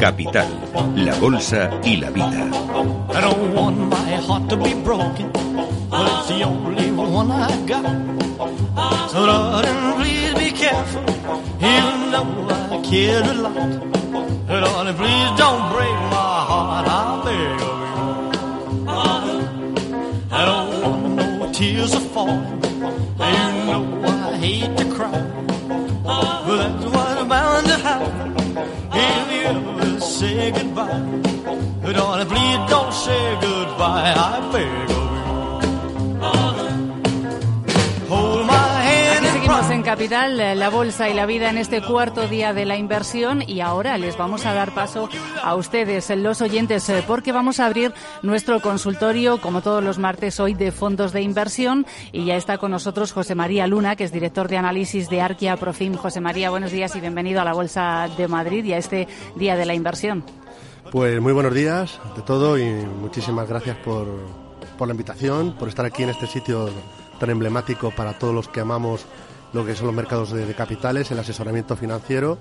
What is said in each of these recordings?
Capital, la bolsa y la vida. I don't want my heart to be broken, but it's the Capital, eh, la bolsa y la vida en este cuarto día de la inversión y ahora les vamos a dar paso a ustedes, los oyentes, eh, porque vamos a abrir nuestro consultorio, como todos los martes hoy, de fondos de inversión y ya está con nosotros José María Luna, que es director de análisis de Arquia Profim. José María, buenos días y bienvenido a la Bolsa de Madrid y a este día de la inversión. Pues muy buenos días de todo y muchísimas gracias por, por la invitación, por estar aquí en este sitio tan emblemático para todos los que amamos lo que son los mercados de, capitales, el asesoramiento financiero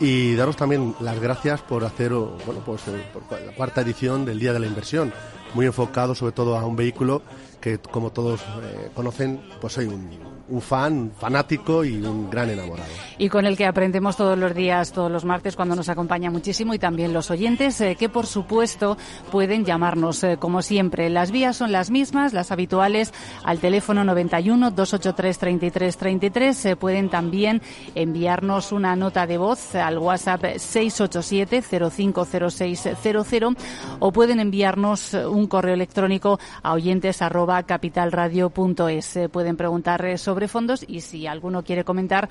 y daros también las gracias por hacer bueno pues eh, la cuarta edición del Día de la Inversión, muy enfocado sobre todo a un vehículo que como todos eh, conocen, pues soy un, un fan, fanático y un gran enamorado. Y con el que aprendemos todos los días, todos los martes, cuando nos acompaña muchísimo y también los oyentes, eh, que por supuesto pueden llamarnos eh, como siempre. Las vías son las mismas, las habituales, al teléfono 91 283 33 33. Se pueden también enviarnos una nota de voz al WhatsApp 687 050600 o pueden enviarnos un correo electrónico a oyentes capitalradio.es. pueden preguntar sobre sobre fondos y si alguno quiere comentar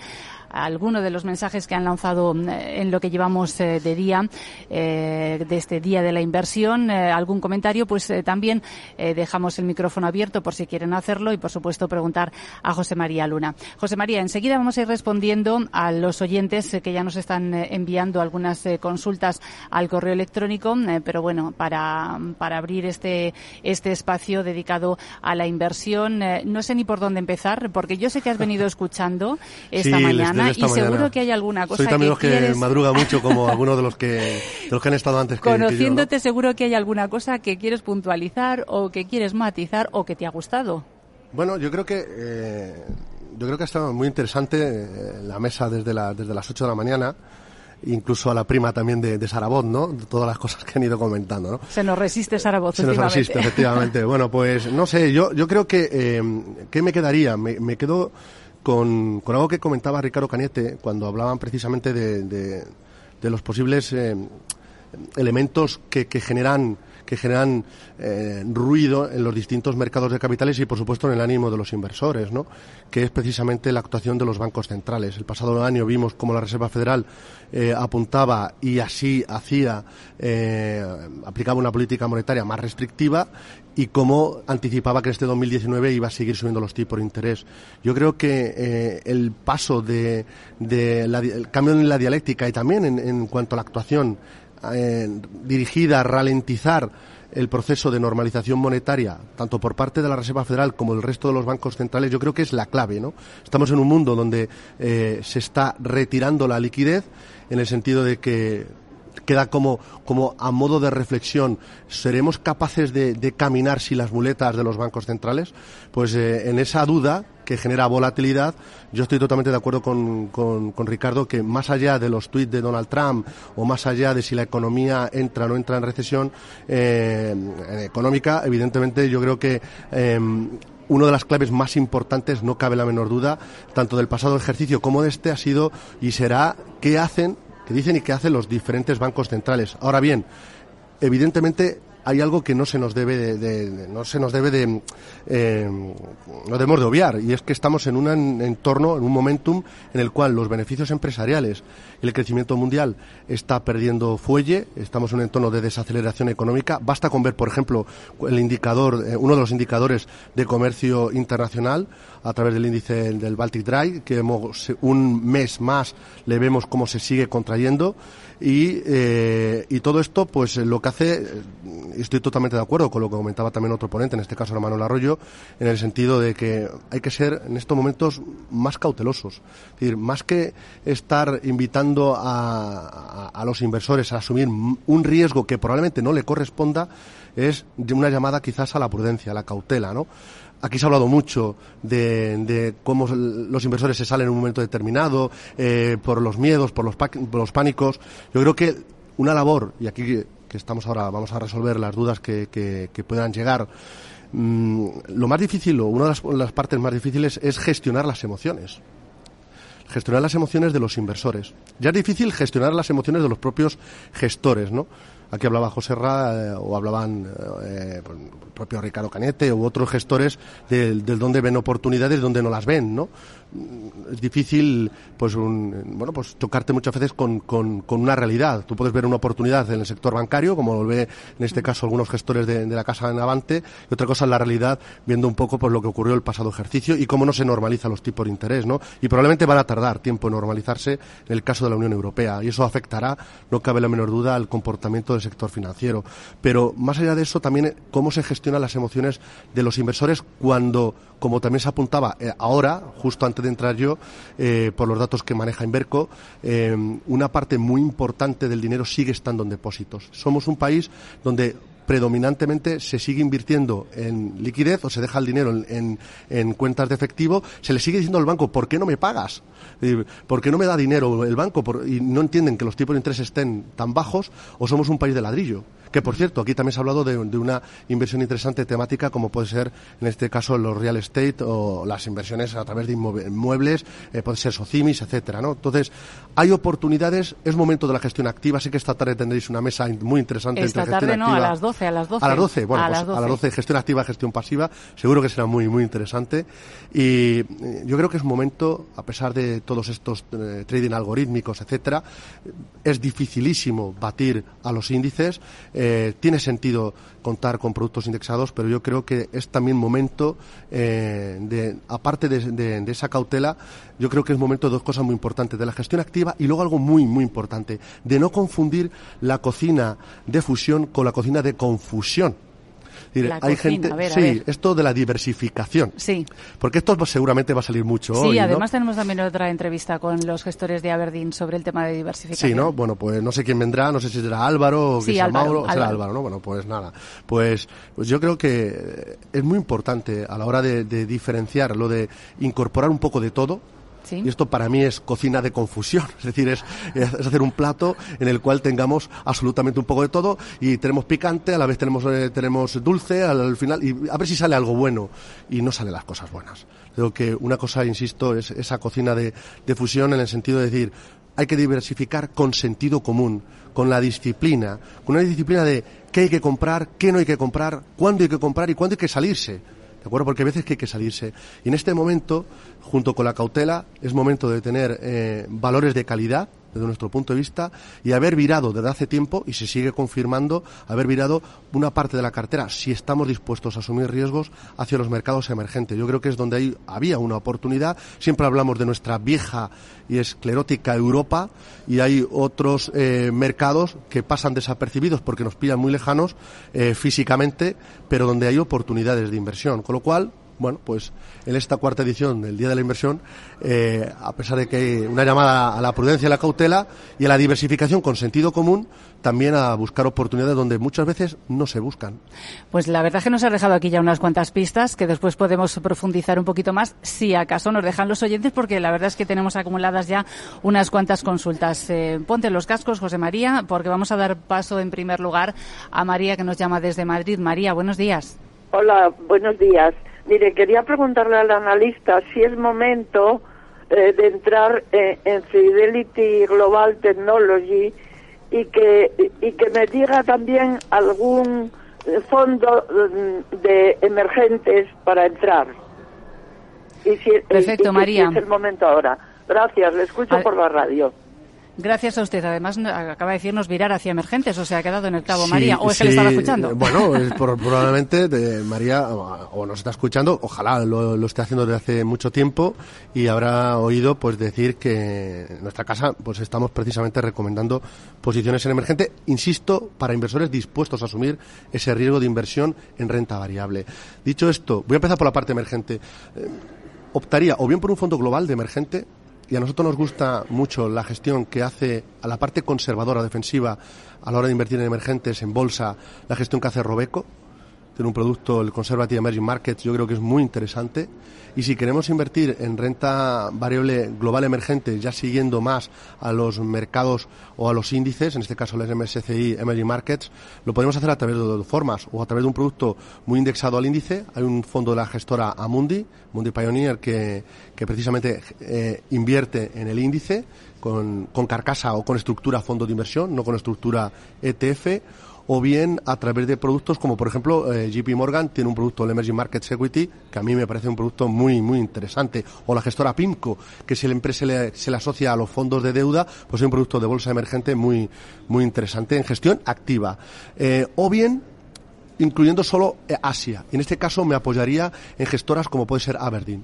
alguno de los mensajes que han lanzado eh, en lo que llevamos eh, de día, eh, de este día de la inversión, algún comentario, pues también dejamos el micrófono abierto por si quieren hacerlo y, por supuesto, preguntar a José María Luna. José María, enseguida vamos a ir respondiendo a los oyentes que ya nos están enviando algunas consultas al correo electrónico, pero bueno, para, para abrir este, este espacio dedicado a la inversión, no sé ni por dónde empezar, porque yo sé que has venido escuchando esta mañana y seguro que hay alguna cosa Soy también que, los que madruga mucho como algunos de los que de los que han estado antes que, Conociéndote seguro que hay alguna cosa que quieres puntualizar o que quieres matizar o que te ha gustado. Bueno, yo creo que eh, yo creo que ha estado muy interesante eh, la mesa desde la, desde las 8 de la mañana incluso a la prima también de, de Sarabot, ¿no? De todas las cosas que han ido comentando, ¿no? Se nos resiste Sarabot, Se nos resiste, efectivamente. bueno, pues no sé, yo, yo creo que, eh, ¿qué me quedaría? Me, me quedo con, con, algo que comentaba Ricardo Cañete cuando hablaban precisamente de, de, de los posibles eh, elementos que, que generan que generan eh, ruido en los distintos mercados de capitales y, por supuesto, en el ánimo de los inversores, ¿no? que es precisamente la actuación de los bancos centrales. El pasado año vimos cómo la Reserva Federal eh, apuntaba y así hacía, eh, aplicaba una política monetaria más restrictiva y cómo anticipaba que este 2019 iba a seguir subiendo los tipos de interés. Yo creo que eh, el paso de, de la, el cambio en la dialéctica y también en, en cuanto a la actuación eh, dirigida a ralentizar el proceso de normalización monetaria, tanto por parte de la Reserva Federal como del resto de los bancos centrales, yo creo que es la clave, ¿no? Estamos en un mundo donde eh, se está retirando la liquidez, en el sentido de que queda como, como a modo de reflexión, ¿seremos capaces de, de caminar sin las muletas de los bancos centrales? Pues eh, en esa duda que genera volatilidad, yo estoy totalmente de acuerdo con, con, Ricardo que más allá de los tweets de Donald Trump o más allá de si la economía entra o no entra en recesión eh, económica, evidentemente yo creo que eh, una de las claves más importantes, no cabe la menor duda, tanto del pasado ejercicio como de este, ha sido y será qué hacen que dicen y que hacen los diferentes bancos centrales. Ahora bien, evidentemente hay algo que no se nos debe de, no se nos debe de eh, no debemos de obviar y es que estamos en un entorno en un momentum en el cual los beneficios empresariales y el crecimiento mundial está perdiendo fuelle estamos en un entorno de desaceleración económica. Basta con ver por ejemplo el indicador eh, uno de los indicadores de comercio internacional a través del índice del Baltic Dry que un mes más le vemos cómo se sigue contrayendo y, eh, y todo esto, pues lo que hace, eh, estoy totalmente de acuerdo con lo que comentaba también otro ponente, en este caso Manuel Arroyo, en el sentido de que hay que ser en estos momentos más cautelosos. Es decir, más que estar invitando a, a, los inversores a asumir un riesgo que probablemente no le corresponda, es una llamada quizás a la prudencia, a la cautela, ¿no? Aquí se ha hablado mucho de, cómo los inversores se salen en un momento determinado, eh, por los miedos, por los, los pánicos. Yo creo que una labor, y aquí que estamos ahora, vamos a resolver las dudas que, puedan llegar. Mm, lo más difícil, o una de las, partes más difíciles, es gestionar las emociones. Gestionar las emociones de los inversores. Ya es difícil gestionar las emociones de los propios gestores, ¿no? Aquí hablaba José Ra, eh, o hablaban eh, pues, el propio Ricardo Canete u otros gestores del, dónde ven oportunidades y dónde no las ven, ¿no? es difícil pues bueno pues tocarte muchas veces con, con, con, una realidad tú puedes ver una oportunidad en el sector bancario como lo ve en este caso algunos gestores de, la casa en Avante y otra cosa es la realidad viendo un poco pues lo que ocurrió el pasado ejercicio y cómo no se normalizan los tipos de interés no y probablemente van a tardar tiempo en normalizarse en el caso de la Unión Europea y eso afectará no cabe la menor duda al comportamiento del sector financiero pero más allá de eso también cómo se gestionan las emociones de los inversores cuando como también se apuntaba eh, ahora justo antes de entrar yo, eh, por los datos que maneja Inverco, eh, una parte muy importante del dinero sigue estando en depósitos. Somos un país donde predominantemente se sigue invirtiendo en liquidez o se deja el dinero en, en, cuentas de efectivo, se le sigue diciendo al banco, ¿por qué no me pagas? ¿Por qué no me da dinero el banco? y no entienden que los tipos de interés estén tan bajos o somos un país de ladrillo. Que por cierto, aquí también se ha hablado de, una inversión interesante temática como puede ser en este caso los real estate o las inversiones a través de inmuebles, eh, puede ser socimis, etcétera, ¿no? Entonces, hay oportunidades, es momento de la gestión activa, sé que esta tarde tendréis una mesa muy interesante esta entre tarde no, a las 12, a las 12. A las 12, bueno, a, pues, las 12. gestión activa, gestión pasiva, seguro que será muy muy interesante y eh, yo creo que es momento, a pesar de todos estos eh, trading algorítmicos, etcétera, es dificilísimo batir a los índices eh, tiene sentido contar con productos indexados, pero yo creo que es también momento, eh, de, aparte de, esa cautela, yo creo que es momento de dos cosas muy importantes, de la gestión activa y luego algo muy, muy importante, de no confundir la cocina de fusión con la cocina de confusión hay gente, sí, esto de la diversificación. Sí. Porque esto seguramente va a salir mucho sí, hoy. Sí, además tenemos también otra entrevista con los gestores de Aberdeen sobre el tema de diversificación. Sí, ¿no? Bueno, pues no sé quién vendrá, no sé si será Álvaro o sí, Mauro, será Álvaro, ¿no? Bueno, pues nada. Pues, pues yo creo que es muy importante a la hora de, de diferenciar lo de incorporar un poco de todo y esto para mí es cocina de confusión, es decir, es, hacer un plato en el cual tengamos absolutamente un poco de todo y tenemos picante, a la vez tenemos, eh, tenemos dulce, al, final, y a ver si sale algo bueno y no salen las cosas buenas. Creo que una cosa, insisto, es esa cocina de, de fusión en el sentido de decir, hay que diversificar con sentido común, con la disciplina, con una disciplina de qué hay que comprar, qué no hay que comprar, cuándo hay que comprar y cuándo hay que salirse. ¿De acuerdo? Porque a veces que hay que salirse. Y en este momento, junto con la cautela, es momento de tener eh, valores de calidad, desde nuestro punto de vista, y haber virado desde hace tiempo, y se sigue confirmando, haber virado una parte de la cartera, si estamos dispuestos a asumir riesgos, hacia los mercados emergentes. Yo creo que es donde hay, había una oportunidad. Siempre hablamos de nuestra vieja y esclerótica Europa, y hay otros eh, mercados que pasan desapercibidos porque nos pillan muy lejanos eh, físicamente, pero donde hay oportunidades de inversión. Con lo cual, bueno, pues en esta cuarta edición del Día de la Inversión, eh, a pesar de que hay una llamada a la prudencia y la cautela y a la diversificación con sentido común, también a buscar oportunidades donde muchas veces no se buscan. Pues la verdad es que nos ha dejado aquí ya unas cuantas pistas que después podemos profundizar un poquito más, si acaso nos dejan los oyentes, porque la verdad es que tenemos acumuladas ya unas cuantas consultas. Eh, ponte los cascos, José María, porque vamos a dar paso en primer lugar a María, que nos llama desde Madrid. María, buenos días. Hola, buenos días. Mire, quería preguntarle al analista si es momento eh, de entrar eh, en Fidelity Global Technology y que, y que me diga también algún fondo mm, de emergentes para entrar. Y si, Perfecto, y María. si es el momento ahora. Gracias, le escucho A- por la radio. Gracias a usted. Además, acaba de decirnos virar hacia emergentes, o sea, ha quedado en el clavo Sí, María. ¿O es que le estaba escuchando? eh, Bueno, es por- probablemente de María o, o nos está escuchando, ojalá lo, lo esté haciendo desde hace mucho tiempo y habrá oído pues decir que en nuestra casa pues estamos precisamente recomendando posiciones en emergente, insisto, para inversores dispuestos a asumir ese riesgo de inversión en renta variable. Dicho esto, voy a empezar por la parte emergente. Eh, optaría o bien por un fondo global de emergente, y a nosotros nos gusta mucho la gestión que hace a la parte conservadora, defensiva, a la hora de invertir en emergentes, en bolsa, la gestión que hace Robeco. Tiene un producto, el Conservative Emerging Markets, yo creo que es muy interesante. Y si queremos invertir en renta variable global emergente, ya siguiendo más a los mercados o a los índices, en este caso el MSCI Emerging Markets, lo podemos hacer a través de dos formas, o a través de un producto muy indexado al índice. Hay un fondo de la gestora Amundi, Mundi Pioneer, que, que precisamente eh, invierte en el índice con, con carcasa o con estructura fondo de inversión, no con estructura ETF o bien a través de productos como por ejemplo eh, JP Morgan tiene un producto el Emerging Markets Equity que a mí me parece un producto muy muy interesante o la gestora PIMCO que siempre se le, se le asocia a los fondos de deuda pues es un producto de bolsa emergente muy muy interesante en gestión activa Eh, o bien incluyendo solo eh, Asia. Y en este caso me apoyaría en gestoras como puede ser Aberdeen.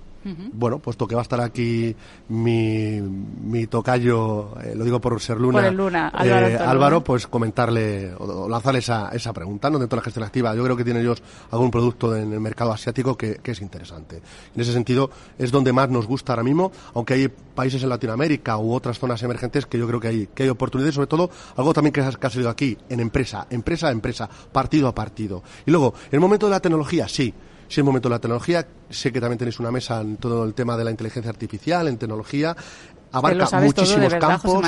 Bueno, puesto que va a estar aquí mi, mi tocayo, eh, lo digo por ser Luna, Por el Luna, Álvaro eh. Álvaro, pues comentarle o, o lanzarle esa, esa pregunta ¿no? dentro de la gestión activa. Yo creo que tienen ellos algún producto en el mercado asiático que, que es interesante. En ese sentido, es donde más nos gusta ahora mismo, aunque hay países en Latinoamérica u otras zonas emergentes que yo creo que hay, que hay oportunidades, sobre todo algo también que, que ha salido aquí, en empresa, empresa a empresa, partido a partido. Y luego, en el momento de la tecnología, sí. Sí, es momento de la tecnología. Sé que también tenéis una mesa en todo el tema de la inteligencia artificial, en tecnología. Abarca muchísimos verdad, campos.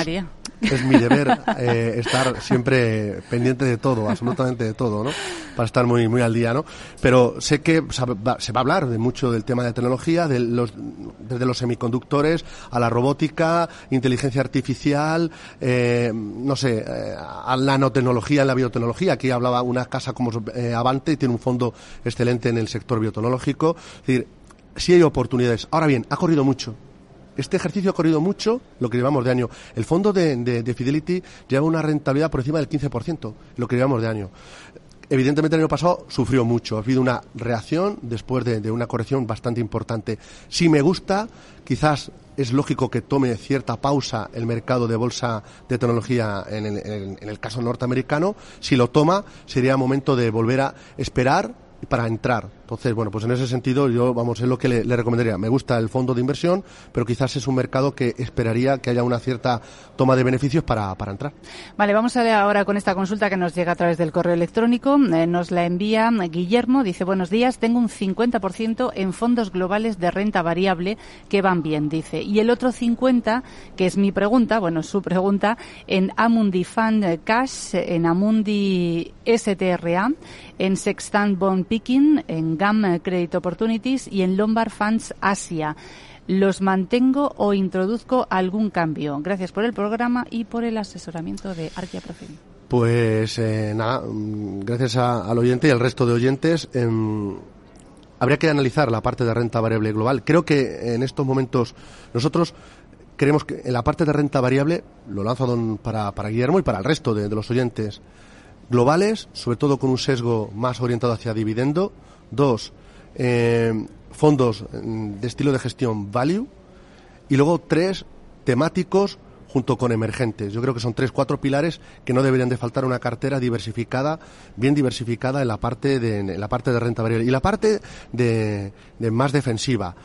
Es mi deber eh, estar siempre pendiente de todo, absolutamente de todo, ¿no? Para estar muy muy al día, ¿no? Pero sé que se va a hablar de mucho del tema de tecnología, de los, desde los semiconductores a la robótica, inteligencia artificial, eh, no sé, eh, a la nanotecnología, en la biotecnología. Aquí hablaba una casa como eh, Avante y tiene un fondo excelente en el sector biotecnológico. Es decir, sí hay oportunidades. Ahora bien, ha corrido mucho. Este ejercicio ha corrido mucho lo que llevamos de año. El fondo de, de- de Fidelity lleva una rentabilidad por encima del 15%, lo que llevamos de año. Evidentemente el año pasado sufrió mucho. Ha habido una reacción después de, una corrección bastante importante. Si me gusta, quizás es lógico que tome cierta pausa el mercado de bolsa de tecnología en el- en el caso norteamericano. Si lo toma, sería momento de volver a esperar para entrar. Entonces, bueno, pues en ese sentido yo, vamos, es lo que le, recomendaría. Me gusta el fondo de inversión, pero quizás es un mercado que esperaría que haya una cierta toma de beneficios para, para entrar. Vale, vamos a ver ahora con esta consulta que nos llega a través del correo electrónico. Eh, nos la envía Guillermo. Dice, buenos días, tengo un 50% en fondos globales de renta variable que van bien, dice. Y el otro 50%, que es mi pregunta, bueno, su pregunta, en Amundi Fund Cash, en Amundi STRA, en Sextant Bond Picking, en GAM Credit Opportunities y en Lombard Funds Asia. ¿Los mantengo o introduzco algún cambio? Gracias por el programa y por el asesoramiento de Arquia Profim. Pues eh, nada, mm, gracias al oyente y al resto de oyentes. em, habría que analizar la parte de renta variable global. Creo que en estos momentos nosotros creemos que en la parte de renta variable, lo lanzo don- para, para Guillermo y para el resto de, de los oyentes, globales, sobre todo con un sesgo más orientado hacia dividendo. Dos, eh, fondos mm, de estilo de gestión value. Y luego tres, temáticos junto con emergentes. Yo creo que son tres, cuatro pilares que no deberían de faltar una cartera diversificada, bien diversificada en la parte de, en la parte de renta variable. Y la parte de, de más defensiva.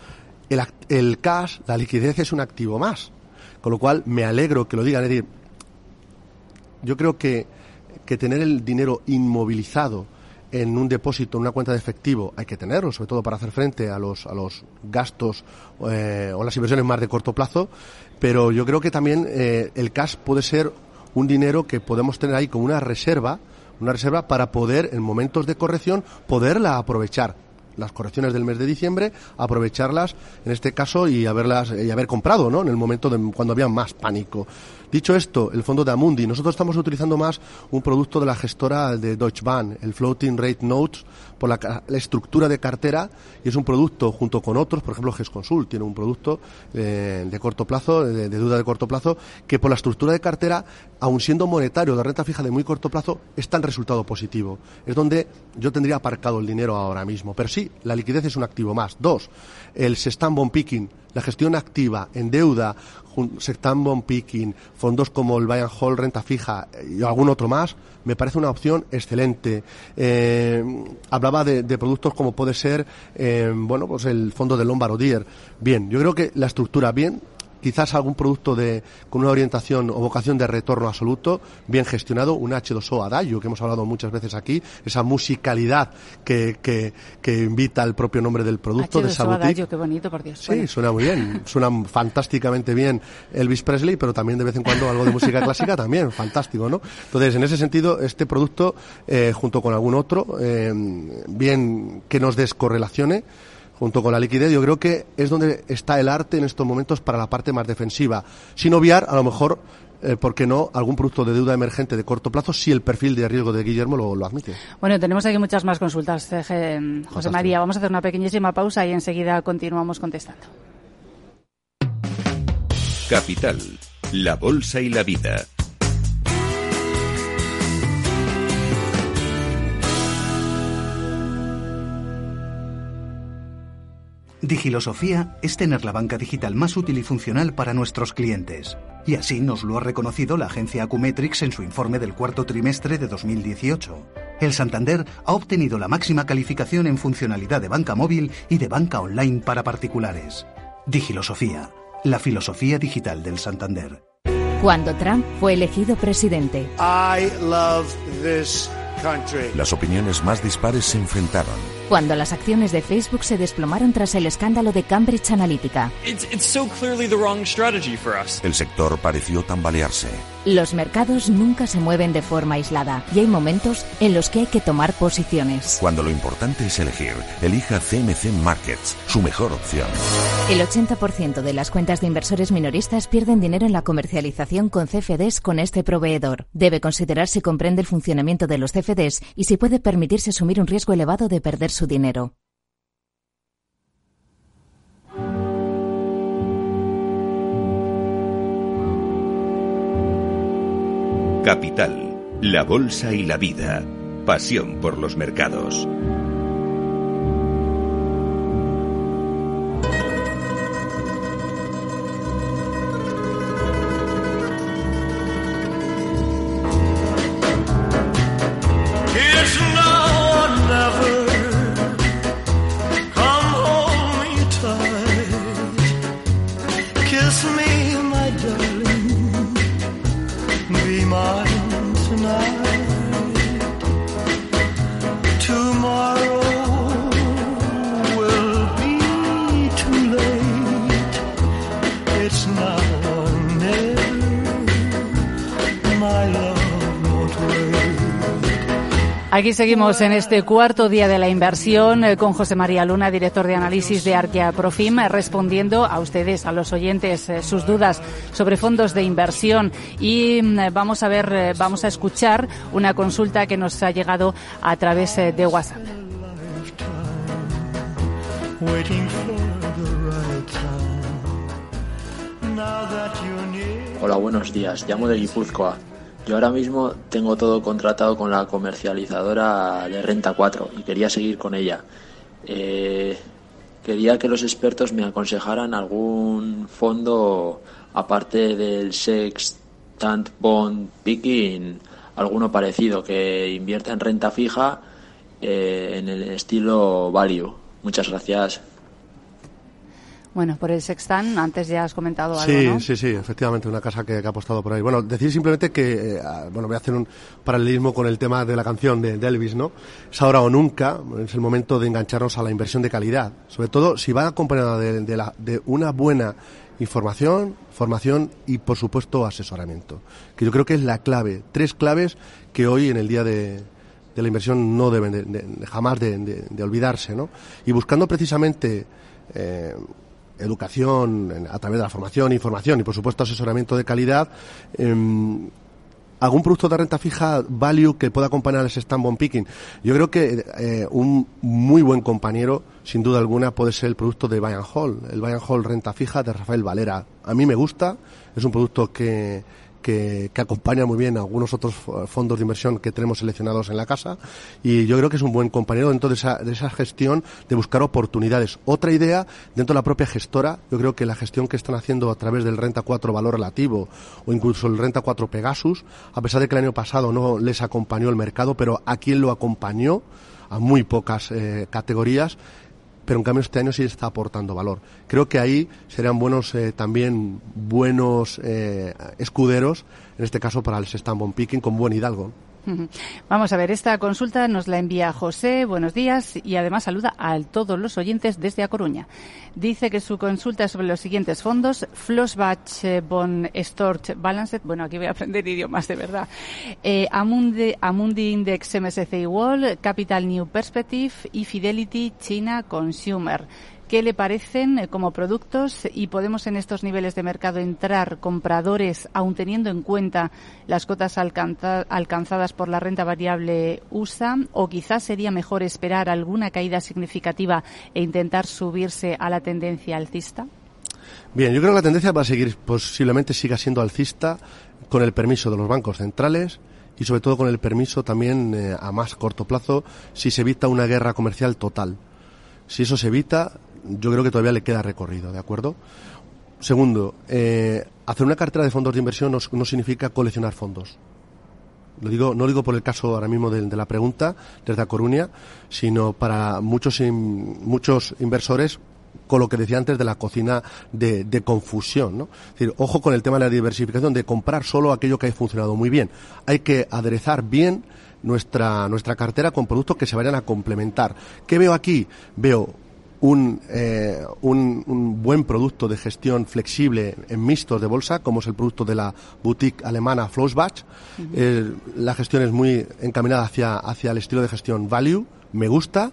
El, el cash, la liquidez es un activo más. Con lo cual me alegro que lo digan. Es decir, yo creo que, que tener el dinero inmovilizado en un depósito, en una cuenta de efectivo, hay que tenerlo, sobre todo para hacer frente a los, a los gastos eh, o las inversiones más de corto plazo, pero yo creo que también eh, el cash puede ser un dinero que podemos tener ahí como una reserva, una reserva para poder, en momentos de corrección, poderla aprovechar las correcciones del mes de diciembre, aprovecharlas en este caso y haberlas y haber comprado, ¿no? En el momento de cuando había más pánico. Dicho esto, el fondo de Amundi, nosotros estamos utilizando más un producto de la gestora de Deutsche Bahn, el Floating Rate Notes, por la, estructura de cartera, y es un producto junto con otros, por ejemplo, GESConsul tiene un producto eh, de corto plazo, de, de, duda de corto plazo, que por la estructura de cartera, aun siendo monetario de renta fija de muy corto plazo, está en resultado positivo. Es donde yo tendría aparcado el dinero ahora mismo. Pero sí, la liquidez es un activo más. Dos, el Sextan Bond Picking, la gestión activa en deuda, Sextan Bond Picking, fondos como el Bayern Hall Renta Fija y algún otro más, me parece una opción excelente. Eh, hablaba de, productos como puede ser, eh, bueno, pues el fondo de Lombard Bien, yo creo que la estructura bien, quizás algún producto de, con una orientación o vocación de retorno absoluto, bien gestionado, un H2O Adagio, que hemos hablado muchas veces aquí, esa musicalidad que, que, que invita al propio nombre del producto, de Sabutic. Adagio, qué bonito, por Dios. Sí, suena muy bien, suena fantásticamente bien Elvis Presley, pero también de vez en cuando algo de música clásica también, fantástico, ¿no? Entonces, en ese sentido, este producto, eh, junto con algún otro, eh, bien que nos descorrelacione, junto con la liquidez, yo creo que es donde está el arte en estos momentos para la parte más defensiva. Sin obviar, a lo mejor, eh, ¿por qué no?, algún producto de deuda emergente de corto plazo si el perfil de riesgo de Guillermo lo, admite. Bueno, tenemos aquí muchas más consultas, eh, José María. Vamos a hacer una pequeñísima pausa y enseguida continuamos contestando. Capital, la bolsa y la vida. Digilosofía es tener la banca digital más útil y funcional para nuestros clientes. Y así nos lo ha reconocido la agencia Acumetrix en su informe del cuarto trimestre de 2018. El Santander ha obtenido la máxima calificación en funcionalidad de banca móvil y de banca online para particulares. Digilosofía, la filosofía digital del Santander. Cuando Trump fue elegido presidente. Las opiniones más dispares se enfrentaron cuando las acciones de Facebook se desplomaron tras el escándalo de Cambridge Analytica. El sector pareció tambalearse. Los mercados nunca se mueven de forma aislada y hay momentos en los que hay que tomar posiciones. Cuando lo importante es elegir, elija CMC Markets, su mejor opción. El 80% de las cuentas de inversores minoristas pierden dinero en la comercialización con CFDs con este proveedor. Debe considerar si comprende el funcionamiento de los CFDs y si puede permitirse asumir un riesgo elevado de perder su dinero. Capital, la bolsa y la vida. Pasión por los mercados. Aquí seguimos en este cuarto día de la inversión eh, con José María Luna, director de análisis de Arquia Profim, eh, respondiendo a ustedes, a los oyentes, eh, sus dudas sobre fondos de inversión. Y mm, vamos a ver, vamos a escuchar una consulta que nos ha llegado a través de WhatsApp. Hola, buenos días. Llamo de Guipúzcoa. Yo ahora mismo tengo todo contratado con la comercializadora de Renta 4 y quería seguir con ella. Eh, quería que los expertos me aconsejaran algún fondo aparte del Sextant Bond Picking, alguno parecido que invierta en renta fija eh, en el estilo value. Muchas gracias. Bueno, por el Sextan, antes ya has comentado algo, Sí, sí, sí, efectivamente, una casa que, ha apostado por ahí. Bueno, decir simplemente que, eh, ah, bueno, voy a hacer un paralelismo con el tema de la canción de, Elvis, ¿no? Es ahora o nunca, es el momento de engancharnos a la inversión de calidad, sobre todo si va acompañada de, de, la, de una buena información, formación y, por supuesto, asesoramiento, que yo creo que es la clave, tres claves que hoy en el día de, de la inversión no deben de, jamás de, olvidarse, ¿no? Y buscando precisamente eh, educación, a través de la formación, información y por supuesto asesoramiento de calidad, em, algún producto de renta fija value que pueda acompañar ese stand on picking. Yo creo que eh, un muy buen compañero, sin duda alguna, puede ser el producto de Bayern Hall, el Bayern Hall renta fija de Rafael Valera. A mí me gusta, es un producto que, que, acompaña muy bien a algunos otros fondos de inversión que tenemos seleccionados en la casa y yo creo que es un buen compañero dentro de esa, de esa gestión de buscar oportunidades. Otra idea dentro de la propia gestora, yo creo que la gestión que están haciendo a través del Renta 4 Valor Relativo o incluso el Renta 4 Pegasus, a pesar de que el año pasado no les acompañó el mercado, pero a quien lo acompañó, a muy pocas eh, categorías, pero en cambio este año sí está aportando valor. Creo que ahí serían buenos eh, también buenos eh, escuderos, en este caso para el Stambon Picking con buen Hidalgo. Vamos a ver, esta consulta nos la envía José, buenos días, y además saluda a todos los oyentes desde A Coruña. Dice que su consulta es sobre los siguientes fondos, Flossbach eh, Bon Stort Balanced, bueno, aquí voy a aprender idiomas de verdad, eh, Amundi, Amundi Index MSCI World, Capital New Perspective y Fidelity China Consumer qué le parecen eh, como productos y podemos en estos niveles de mercado entrar compradores, aun teniendo en cuenta las cotas alcanzadas por la renta variable USA, o quizás sería mejor esperar alguna caída significativa e intentar subirse a la tendencia alcista? Bien, yo creo que la tendencia va a seguir, posiblemente siga siendo alcista con el permiso de los bancos centrales y sobre todo con el permiso también eh, a más corto plazo si se evita una guerra comercial total. Si eso se evita, yo creo que todavía le queda recorrido, ¿de acuerdo? Segundo, eh, hacer una cartera de fondos de inversión no, significa coleccionar fondos. Lo digo, no lo digo por el caso ahora mismo de, la pregunta desde A Coruña, sino para muchos, muchos inversores con lo que decía antes de la cocina de, de, confusión. ¿no? Es decir, ojo con el tema de la diversificación, de comprar solo aquello que ha funcionado muy bien. Hay que aderezar bien nuestra, nuestra cartera con productos que se vayan a complementar. ¿Qué veo aquí? Veo un, eh, un, un, buen producto de gestión flexible en mixtos de bolsa, como es el producto de la boutique alemana Flossbach. Eh, la gestión es muy encaminada hacia, hacia el estilo de gestión value, me gusta.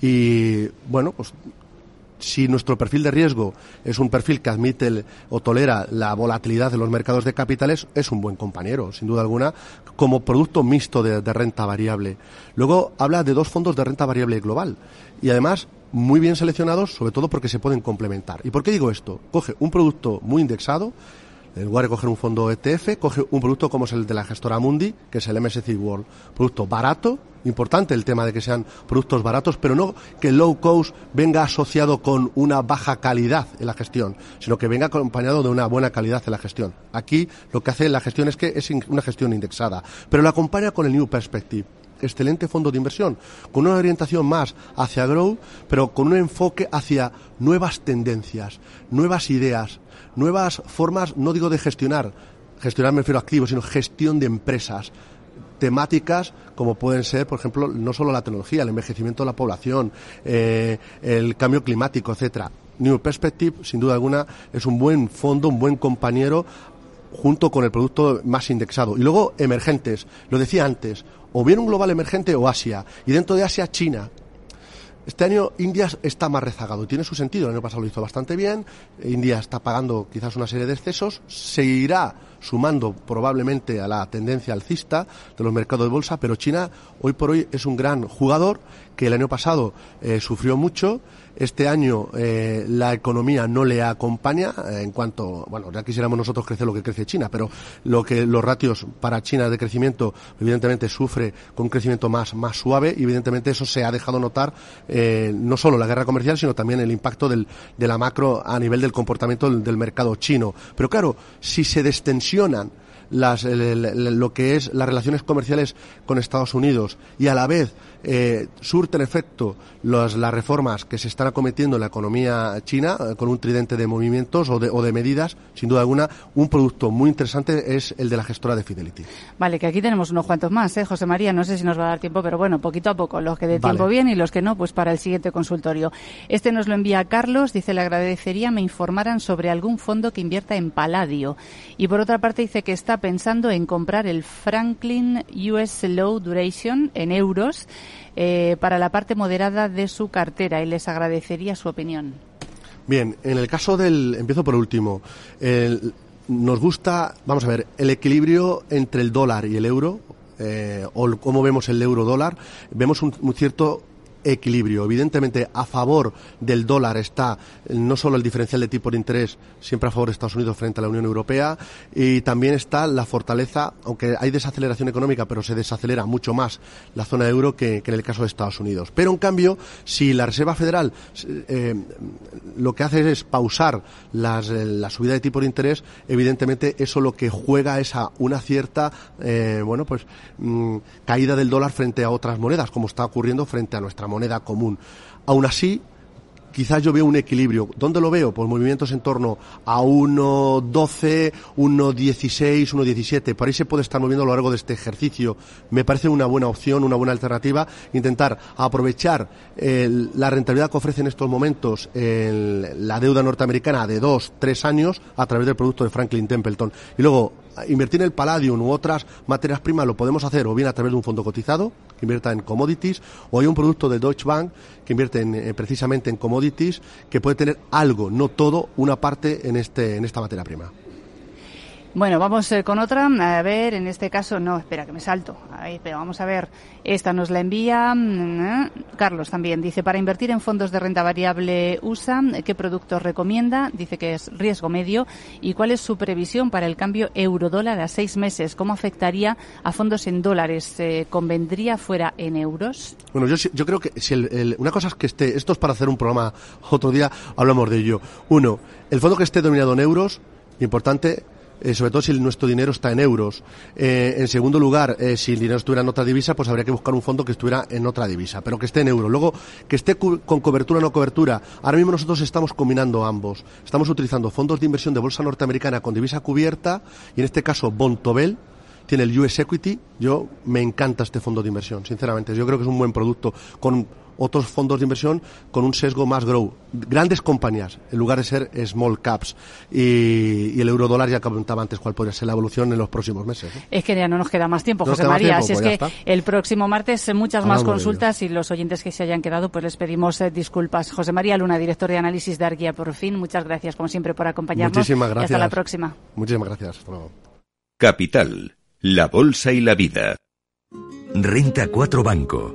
Y bueno, pues si nuestro perfil de riesgo es un perfil que admite o tolera la volatilidad de los mercados de capitales, es un buen compañero, sin duda alguna, como producto mixto de, de renta variable. Luego habla de dos fondos de renta variable global. Y además muy bien seleccionados, sobre todo porque se pueden complementar. ¿Y por qué digo esto? Coge un producto muy indexado, en lugar de coger un fondo ETF, coge un producto como es el de la gestora Mundi, que es el MSCI World. Producto barato, importante el tema de que sean productos baratos, pero no que el low cost venga asociado con una baja calidad en la gestión, sino que venga acompañado de una buena calidad en la gestión. Aquí lo que hace la gestión es que es una gestión indexada, pero la acompaña con el New Perspective excelente fondo de inversión, con una orientación más hacia growth, pero con un enfoque hacia nuevas tendencias, nuevas ideas, nuevas formas, no digo de gestionar, gestionar me refiero a activos, sino gestión de empresas, temáticas como pueden ser, por ejemplo, no solo la tecnología, el envejecimiento de la población, eh, el cambio climático, etcétera. New Perspective, sin duda alguna, es un buen fondo, un buen compañero junto con el producto más indexado. Y luego emergentes, lo decía antes, o bien un global emergente o Asia. Y dentro de Asia, China. Este año India está más rezagado tiene su sentido. El año pasado lo hizo bastante bien. India está pagando quizás una serie de excesos. Se irá sumando probablemente a la tendencia alcista de los mercados de bolsa, pero China hoy por hoy es un gran jugador que el año pasado eh, sufrió mucho este año eh, la economía no le acompaña eh, en cuanto, bueno, ya quisiéramos nosotros crecer lo que crece China, pero lo que los ratios para China de crecimiento evidentemente sufre con un crecimiento más, más suave y evidentemente eso se ha dejado notar eh, no solo la guerra comercial, sino también el impacto del, de la macro a nivel del comportamiento del, del mercado chino. Pero claro, si se destensionan las, lo que es las relaciones comerciales con Estados Unidos y a la vez eh, surten efecto las reformas que se están acometiendo en la economía china eh, con un tridente de movimientos o de, o de medidas, sin duda alguna, un producto muy interesante es el de la gestora de Fidelity. Vale, que aquí tenemos unos cuantos más, ¿eh, José María? No sé si nos va a dar tiempo, pero bueno, poquito a poco. Los que de tiempo bien y los que no, pues para el siguiente consultorio. Este nos lo envía Carlos, dice, le agradecería me informaran sobre algún fondo que invierta en paladio. Y por otra parte dice que está pensando en comprar el Franklin US Low Duration en euros eh, para la parte moderada de su cartera y les agradecería su opinión. Bien, en el caso del, empiezo por último, nos gusta, vamos a ver, el equilibrio entre el dólar y el euro, eh, o cómo vemos el euro dólar, vemos un, un cierto equilibrio. Evidentemente, a favor del dólar está no solo el diferencial de tipo de interés, siempre a favor de Estados Unidos frente a la Unión Europea, y también está la fortaleza, aunque hay desaceleración económica, pero se desacelera mucho más la zona euro que, en el caso de Estados Unidos. Pero, en cambio, si la Reserva Federal eh, lo que hace es pausar eh, la subida de tipo de interés, evidentemente eso lo que juega es a una cierta, eh, bueno, pues mm, caída del dólar frente a otras monedas, como está ocurriendo frente a nuestra moneda común. Aún así, quizás yo veo un equilibrio. ¿Dónde lo veo? Pues movimientos en torno a 1.12, 1.16, 1.17. Por ahí se puede estar moviendo a lo largo de este ejercicio. Me parece una buena opción, una buena alternativa. Intentar aprovechar el, la rentabilidad que ofrece en estos momentos el, la deuda norteamericana de dos, tres años a través del producto de Franklin Templeton. Y luego invertir en el palladium u otras materias primas lo podemos hacer o bien a través de un fondo cotizado que invierta en commodities o hay un producto de Deutsche Bank que invierte en, eh, precisamente en commodities que puede tener algo, no todo, una parte en este en esta materia prima. Bueno, vamos eh, con otra. A ver, en este caso, no, espera, que me salto. Ahí, pero vamos a ver. Esta nos la envía mm, eh, Carlos también. Dice, para invertir en fondos de renta variable USA, ¿qué productos recomienda? Dice que es riesgo medio. ¿Y cuál es su previsión para el cambio euro-dólar a seis meses? ¿Cómo afectaría a fondos en dólares? ¿Se convendría fuera en euros? Bueno, yo, yo creo que si el, una cosa es que esté, esto es para hacer un programa otro día, hablamos de ello. Uno, el fondo que esté dominado en euros, importante, eh, sobre todo si nuestro dinero está en euros. Eh, en segundo lugar, eh, si el dinero estuviera en otra divisa, pues habría que buscar un fondo que estuviera en otra divisa, pero que esté en euros. Luego, que esté con cobertura o no cobertura. Ahora mismo nosotros estamos combinando ambos. Estamos utilizando fondos de inversión de bolsa norteamericana con divisa cubierta, y en este caso Bontobel, tiene el US Equity. Yo me encanta este fondo de inversión, sinceramente. Yo creo que es un buen producto con otros fondos de inversión con un sesgo más grow. Grandes compañías, en lugar de ser small caps. Y, y el euro dólar ya comentaba antes cuál podría ser la evolución en los próximos meses. ¿eh? Es que ya no nos queda más tiempo, no José María. Tiempo, si pues es que está. el próximo martes muchas Hablamos más consultas y los oyentes que se hayan quedado, pues les pedimos eh, disculpas. José María Luna, director de análisis de Arguía por fin, muchas gracias como siempre por acompañarnos. Muchísimas gracias. Y hasta la próxima. Muchísimas gracias. Hasta luego. Capital, la bolsa y la vida. Renta 4 Banco,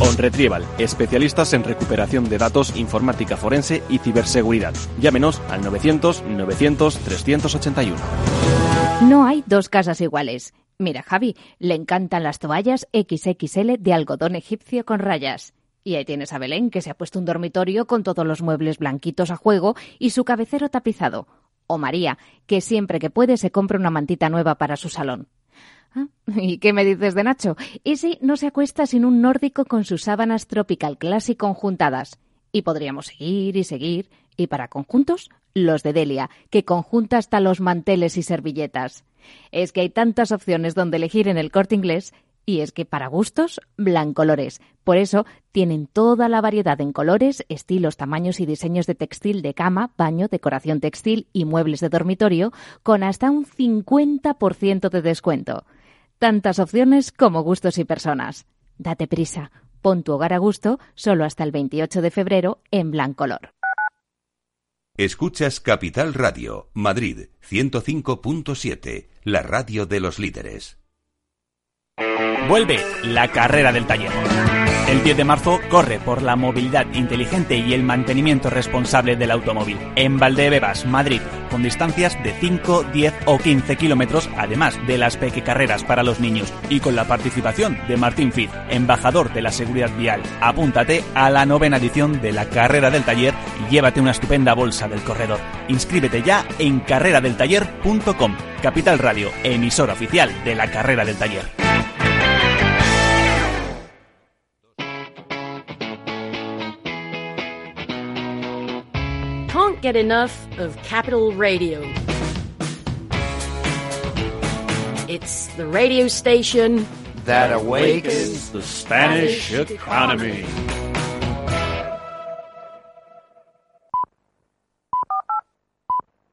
OnRetrieval, especialistas en recuperación de datos, informática forense y ciberseguridad. Llámenos al 900-900-381. No hay dos casas iguales. Mira, Javi, le encantan las toallas XXL de algodón egipcio con rayas. Y ahí tienes a Belén, que se ha puesto un dormitorio con todos los muebles blanquitos a juego y su cabecero tapizado. O María, que siempre que puede se compra una mantita nueva para su salón. ¿Y qué me dices de Nacho? Ese no se acuesta sin un nórdico con sus sábanas tropical classic conjuntadas. Y podríamos seguir y seguir. Y para conjuntos, los de Delia, que conjunta hasta los manteles y servilletas. Es que hay tantas opciones donde elegir en el corte inglés. Y es que para gustos, Blancolores. Por eso tienen toda la variedad en colores, estilos, tamaños y diseños de textil de cama, baño, decoración textil y muebles de dormitorio con hasta un 50% de descuento. Tantas opciones como gustos y personas. Date prisa, pon tu hogar a gusto solo hasta el 28 de febrero en Blancolor. Escuchas Capital Radio, Madrid 105.7, la radio de los líderes. Vuelve la carrera del taller. El 10 de marzo corre por la movilidad inteligente y el mantenimiento responsable del automóvil. En Valdebebas, Madrid, con distancias de 5, 10 o 15 kilómetros, además de las pequecarreras para los niños. Y con la participación de Martín Fitz, embajador de la seguridad vial. Apúntate a la novena edición de la carrera del taller y llévate una estupenda bolsa del corredor. Inscríbete ya en carreradeltaller.com. Capital Radio, emisora oficial de la carrera del taller. Get enough of Capital Radio. It's the radio station that awakens the Spanish economy.